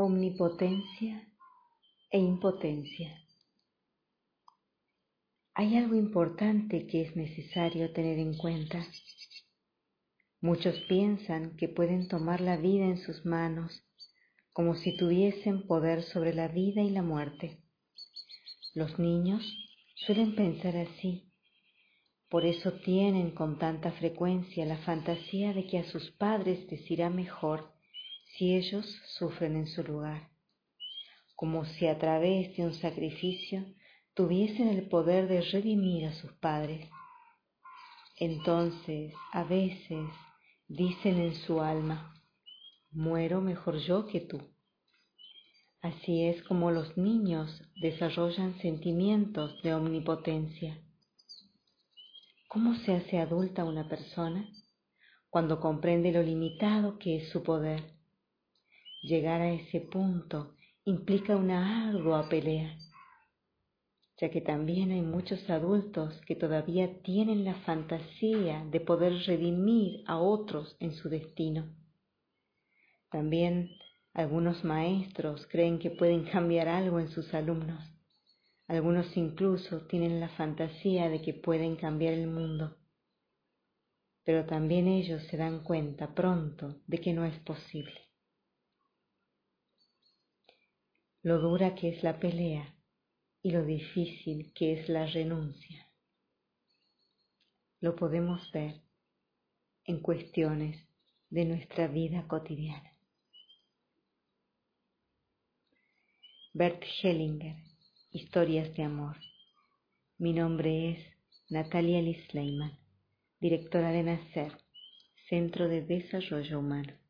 omnipotencia e impotencia. Hay algo importante que es necesario tener en cuenta. Muchos piensan que pueden tomar la vida en sus manos como si tuviesen poder sobre la vida y la muerte. Los niños suelen pensar así, por eso tienen con tanta frecuencia la fantasía de que a sus padres les irá mejor si ellos sufren en su lugar, como si a través de un sacrificio tuviesen el poder de redimir a sus padres. Entonces, a veces, dicen en su alma, muero mejor yo que tú. Así es como los niños desarrollan sentimientos de omnipotencia. ¿Cómo se hace adulta una persona? Cuando comprende lo limitado que es su poder Llegar a ese punto implica una ardua pelea, ya que también hay muchos adultos que todavía tienen la fantasía de poder redimir a otros en su destino. También algunos maestros creen que pueden cambiar algo en sus alumnos. Algunos incluso tienen la fantasía de que pueden cambiar el mundo. Pero también ellos se dan cuenta pronto de que no es posible. Lo dura que es la pelea y lo difícil que es la renuncia. Lo podemos ver en cuestiones de nuestra vida cotidiana. Bert Hellinger, Historias de Amor. Mi nombre es Natalia Lisleiman, directora de Nacer, Centro de Desarrollo Humano.